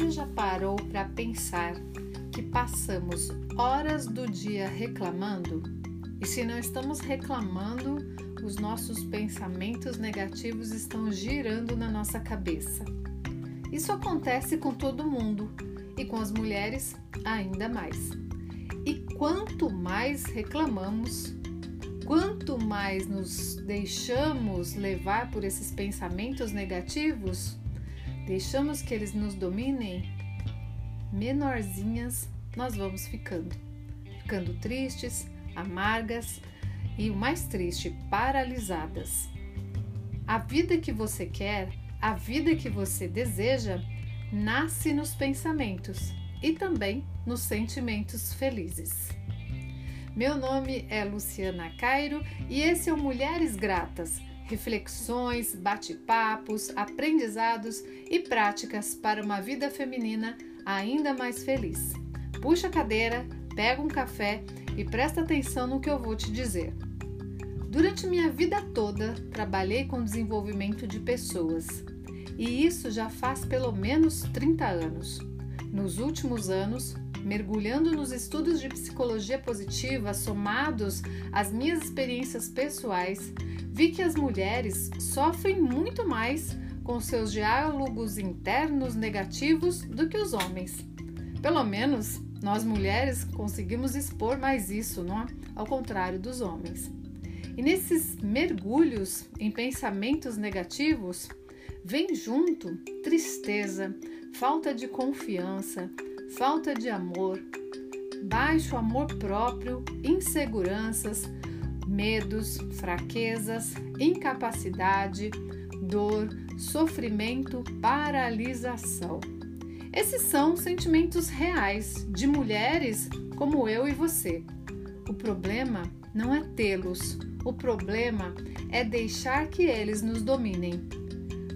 Você já parou para pensar que passamos horas do dia reclamando? E se não estamos reclamando, os nossos pensamentos negativos estão girando na nossa cabeça. Isso acontece com todo mundo e com as mulheres ainda mais. E quanto mais reclamamos, quanto mais nos deixamos levar por esses pensamentos negativos, deixamos que eles nos dominem, menorzinhas nós vamos ficando. Ficando tristes, amargas e o mais triste, paralisadas. A vida que você quer, a vida que você deseja, nasce nos pensamentos e também nos sentimentos felizes. Meu nome é Luciana Cairo e esse é o Mulheres Gratas reflexões, bate-papos, aprendizados e práticas para uma vida feminina ainda mais feliz. Puxa a cadeira, pega um café e presta atenção no que eu vou te dizer. Durante minha vida toda, trabalhei com desenvolvimento de pessoas e isso já faz pelo menos 30 anos. Nos últimos anos, mergulhando nos estudos de psicologia positiva somados às minhas experiências pessoais, vi que as mulheres sofrem muito mais com seus diálogos internos negativos do que os homens. Pelo menos nós mulheres conseguimos expor mais isso, não? É? ao contrário dos homens. E nesses mergulhos em pensamentos negativos, vem junto tristeza, falta de confiança, falta de amor, baixo amor próprio, inseguranças, medos, fraquezas, incapacidade, dor, sofrimento, paralisação. Esses são sentimentos reais de mulheres como eu e você. O problema não é tê-los, o problema é deixar que eles nos dominem.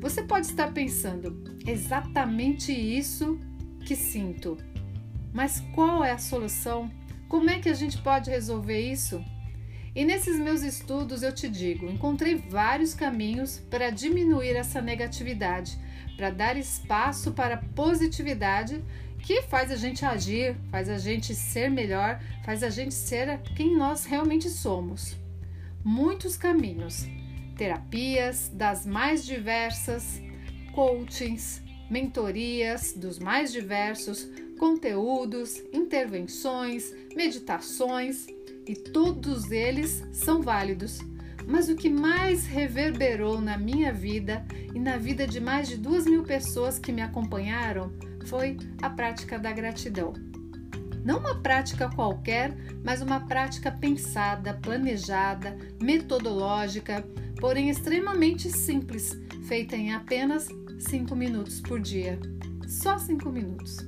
Você pode estar pensando, exatamente isso que sinto. Mas qual é a solução? Como é que a gente pode resolver isso? E nesses meus estudos eu te digo, encontrei vários caminhos para diminuir essa negatividade, para dar espaço para a positividade que faz a gente agir, faz a gente ser melhor, faz a gente ser quem nós realmente somos. Muitos caminhos, terapias das mais diversas, coachings, mentorias dos mais diversos, conteúdos, intervenções, meditações e todos eles são válidos. Mas o que mais reverberou na minha vida e na vida de mais de duas mil pessoas que me acompanharam foi a prática da gratidão. Não uma prática qualquer, mas uma prática pensada, planejada, metodológica, porém extremamente simples, feita em apenas 5 minutos por dia. Só 5 minutos.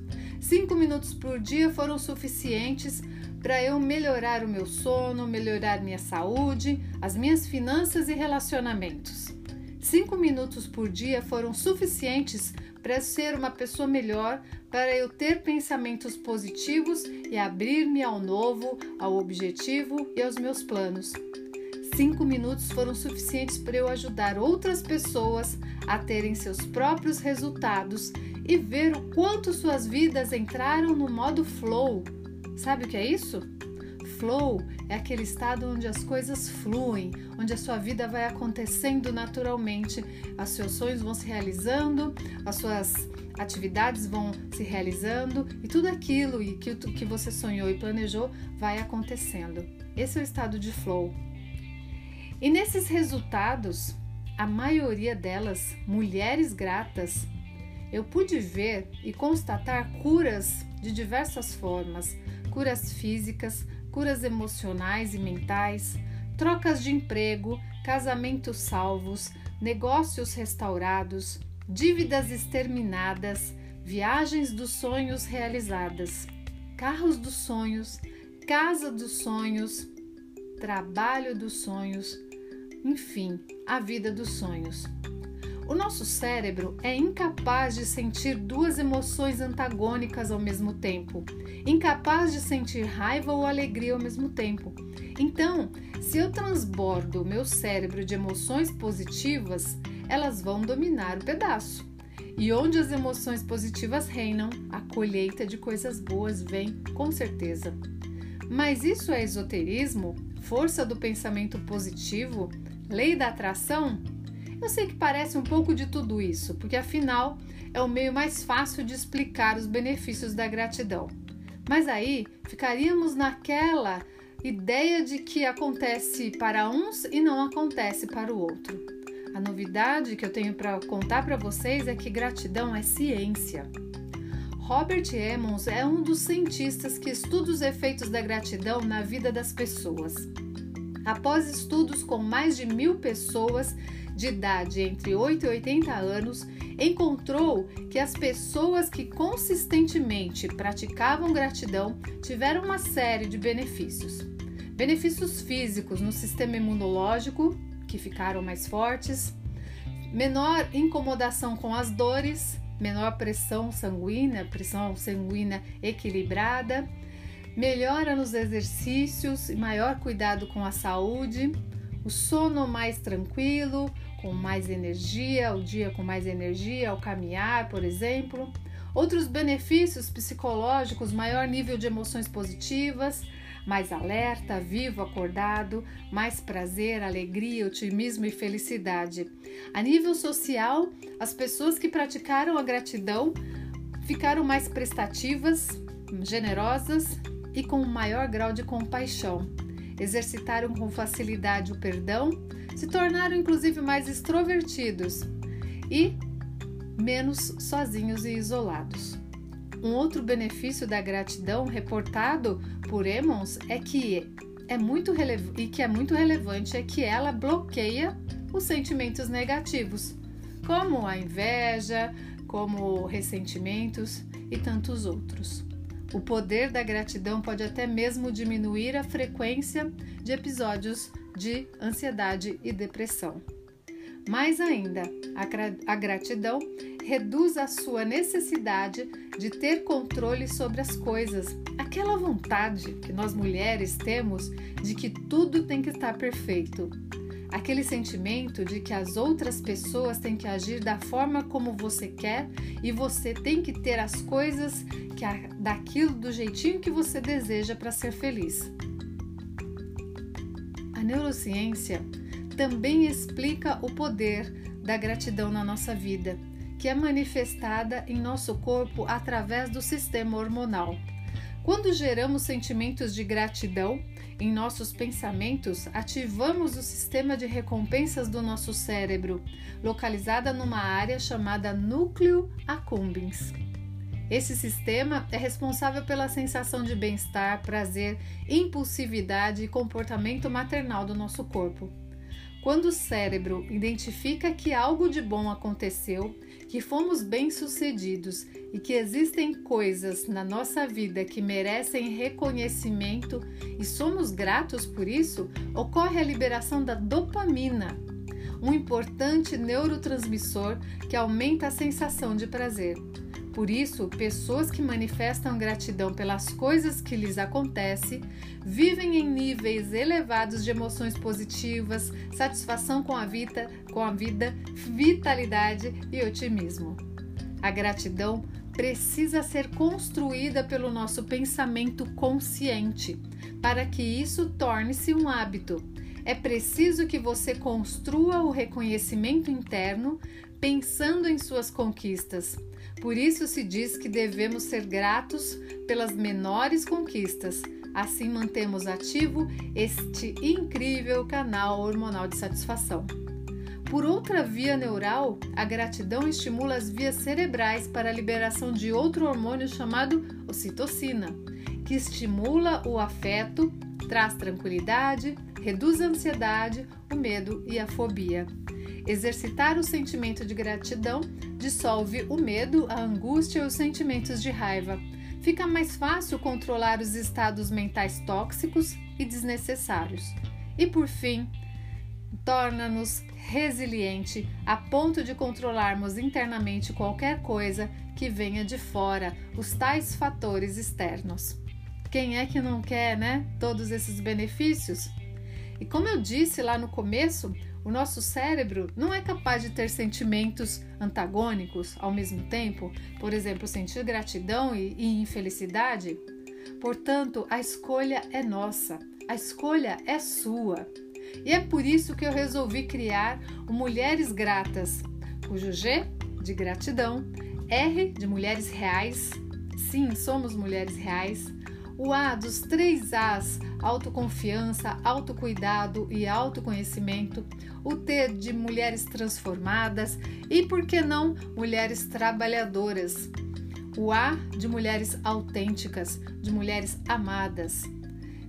5 minutos por dia foram suficientes para eu melhorar o meu sono, melhorar minha saúde, as minhas finanças e relacionamentos. Cinco minutos por dia foram suficientes para ser uma pessoa melhor, para eu ter pensamentos positivos e abrir-me ao novo, ao objetivo e aos meus planos. Cinco minutos foram suficientes para eu ajudar outras pessoas a terem seus próprios resultados e ver o quanto suas vidas entraram no modo flow. Sabe o que é isso? Flow é aquele estado onde as coisas fluem, onde a sua vida vai acontecendo naturalmente, os seus sonhos vão se realizando, as suas atividades vão se realizando e tudo aquilo que, você sonhou e planejou vai acontecendo. Esse é o estado de flow. E nesses resultados, a maioria delas mulheres gratas, eu pude ver e constatar curas de diversas formas: curas físicas, curas emocionais e mentais, trocas de emprego, casamentos salvos, negócios restaurados, dívidas exterminadas, viagens dos sonhos realizadas, carros dos sonhos, casa dos sonhos, trabalho dos sonhos enfim, a vida dos sonhos. O nosso cérebro é incapaz de sentir duas emoções antagônicas ao mesmo tempo, incapaz de sentir raiva ou alegria ao mesmo tempo. Então, se eu transbordo meu cérebro de emoções positivas, elas vão dominar o pedaço. E onde as emoções positivas reinam, a colheita de coisas boas vem com certeza. Mas isso é esoterismo? Força do pensamento positivo? Lei da atração? Eu sei que parece um pouco de tudo isso, porque afinal é o meio mais fácil de explicar os benefícios da gratidão. Mas aí ficaríamos naquela ideia de que acontece para uns e não acontece para o outro. A novidade que eu tenho para contar para vocês é que gratidão é ciência. Robert Emmons é um dos cientistas que estuda os efeitos da gratidão na vida das pessoas. Após estudos com mais de mil pessoas de idade entre 8 e 80 anos, encontrou que as pessoas que consistentemente praticavam gratidão tiveram uma série de benefícios. Benefícios físicos no sistema imunológico, que ficaram mais fortes, menor incomodação com as dores, menor pressão sanguínea, pressão sanguínea equilibrada, melhora nos exercícios e maior cuidado com a saúde, o sono mais tranquilo, com mais energia, o dia com mais energia ao caminhar, por exemplo. Outros benefícios psicológicos, maior nível de emoções positivas, mais alerta, vivo, acordado, mais prazer, alegria, otimismo e felicidade. A nível social, as pessoas que praticaram a gratidão ficaram mais prestativas, generosas e com um maior grau de compaixão. Exercitaram com facilidade o perdão, se tornaram inclusive mais extrovertidos e menos sozinhos e isolados. Um outro benefício da gratidão reportado por Emmons é que é muito e que é muito relevante é que ela bloqueia os sentimentos negativos, como a inveja, como ressentimentos e tantos outros. O poder da gratidão pode até mesmo diminuir a frequência de episódios de ansiedade e depressão. Mais ainda, a gratidão reduz a sua necessidade de ter controle sobre as coisas, aquela vontade que nós mulheres temos de que tudo tem que estar perfeito. Aquele sentimento de que as outras pessoas têm que agir da forma como você quer e você tem que ter as coisas que daquilo do jeitinho que você deseja para ser feliz. A neurociência também explica o poder da gratidão na nossa vida, que é manifestada em nosso corpo através do sistema hormonal. Quando geramos sentimentos de gratidão em nossos pensamentos, ativamos o sistema de recompensas do nosso cérebro, localizada numa área chamada núcleo accumbens. Esse sistema é responsável pela sensação de bem-estar, prazer, impulsividade e comportamento maternal do nosso corpo. Quando o cérebro identifica que algo de bom aconteceu, que fomos bem-sucedidos e que existem coisas na nossa vida que merecem reconhecimento e somos gratos por isso, ocorre a liberação da dopamina, um importante neurotransmissor que aumenta a sensação de prazer. Por isso, pessoas que manifestam gratidão pelas coisas que lhes acontecem vivem em níveis elevados de emoções positivas, satisfação com a vida, com a vida, vitalidade e otimismo. A gratidão precisa ser construída pelo nosso pensamento consciente para que isso torne-se um hábito. É preciso que você construa o reconhecimento interno pensando em suas conquistas. Por isso se diz que devemos ser gratos pelas menores conquistas. Assim mantemos ativo este incrível canal hormonal de satisfação. Por outra via neural, a gratidão estimula as vias cerebrais para a liberação de outro hormônio chamado ocitocina, que estimula o afeto, traz tranquilidade, reduz a ansiedade, o medo e a fobia. Exercitar o sentimento de gratidão dissolve o medo, a angústia e os sentimentos de raiva. Fica mais fácil controlar os estados mentais tóxicos e desnecessários. E por fim, torna-nos resiliente a ponto de controlarmos internamente qualquer coisa que venha de fora, os tais fatores externos. Quem é que não quer, né? Todos esses benefícios? E como eu disse lá no começo, O nosso cérebro não é capaz de ter sentimentos antagônicos ao mesmo tempo, por exemplo, sentir gratidão e, e infelicidade. Portanto, a escolha é nossa, a escolha é sua. E é por isso que eu resolvi criar o Mulheres Gratas, cujo G de gratidão, R de mulheres reais, sim, somos mulheres reais, o A dos três As, autoconfiança, autocuidado e autoconhecimento, o T de mulheres transformadas e, por que não, mulheres trabalhadoras, o A de mulheres autênticas, de mulheres amadas.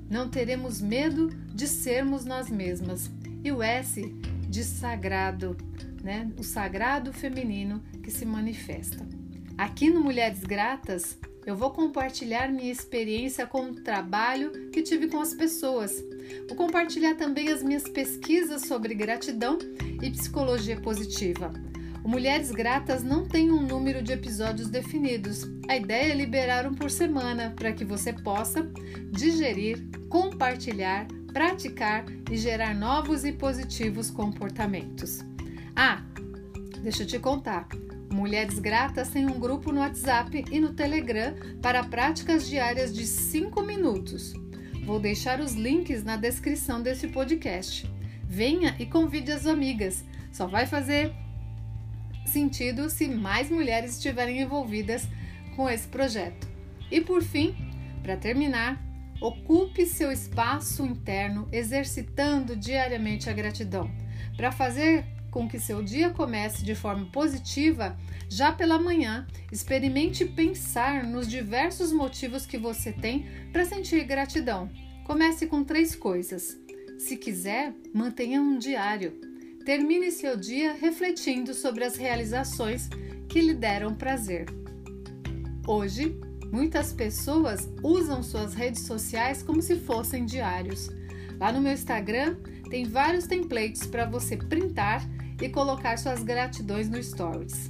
Não teremos medo de sermos nós mesmas. E o S de sagrado, né? O sagrado feminino que se manifesta. Aqui no Mulheres Gratas, eu vou compartilhar minha experiência com o trabalho que tive com as pessoas. Vou compartilhar também as minhas pesquisas sobre gratidão e psicologia positiva. O Mulheres Gratas não tem um número de episódios definidos. A ideia é liberar um por semana para que você possa digerir, compartilhar, praticar e gerar novos e positivos comportamentos. Ah, deixa eu te contar. Mulheres Gratas tem um grupo no WhatsApp e no Telegram para práticas diárias de 5 minutos. Vou deixar os links na descrição desse podcast. Venha e convide as amigas. Só vai fazer sentido se mais mulheres estiverem envolvidas com esse projeto. E por fim, para terminar, ocupe seu espaço interno exercitando diariamente a gratidão. Para fazer com que seu dia comece de forma positiva, já pela manhã, experimente pensar nos diversos motivos que você tem para sentir gratidão. Comece com três coisas. Se quiser, mantenha um diário. Termine seu dia refletindo sobre as realizações que lhe deram prazer. Hoje, muitas pessoas usam suas redes sociais como se fossem diários. Lá no meu Instagram tem vários templates para você printar e colocar suas gratidões no Stories.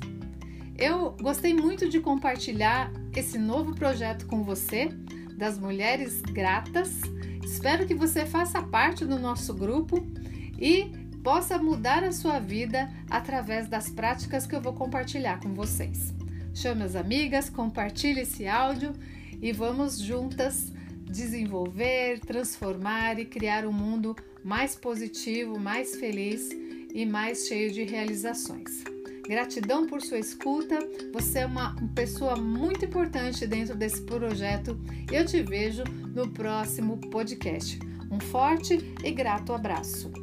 Eu gostei muito de compartilhar esse novo projeto com você, das Mulheres Gratas. Espero que você faça parte do nosso grupo e possa mudar a sua vida através das práticas que eu vou compartilhar com vocês. Chame as amigas, compartilhe esse áudio e vamos juntas desenvolver, transformar e criar um mundo mais positivo, mais feliz e mais cheio de realizações. Gratidão por sua escuta. Você é uma pessoa muito importante dentro desse projeto. Eu te vejo no próximo podcast. Um forte e grato abraço.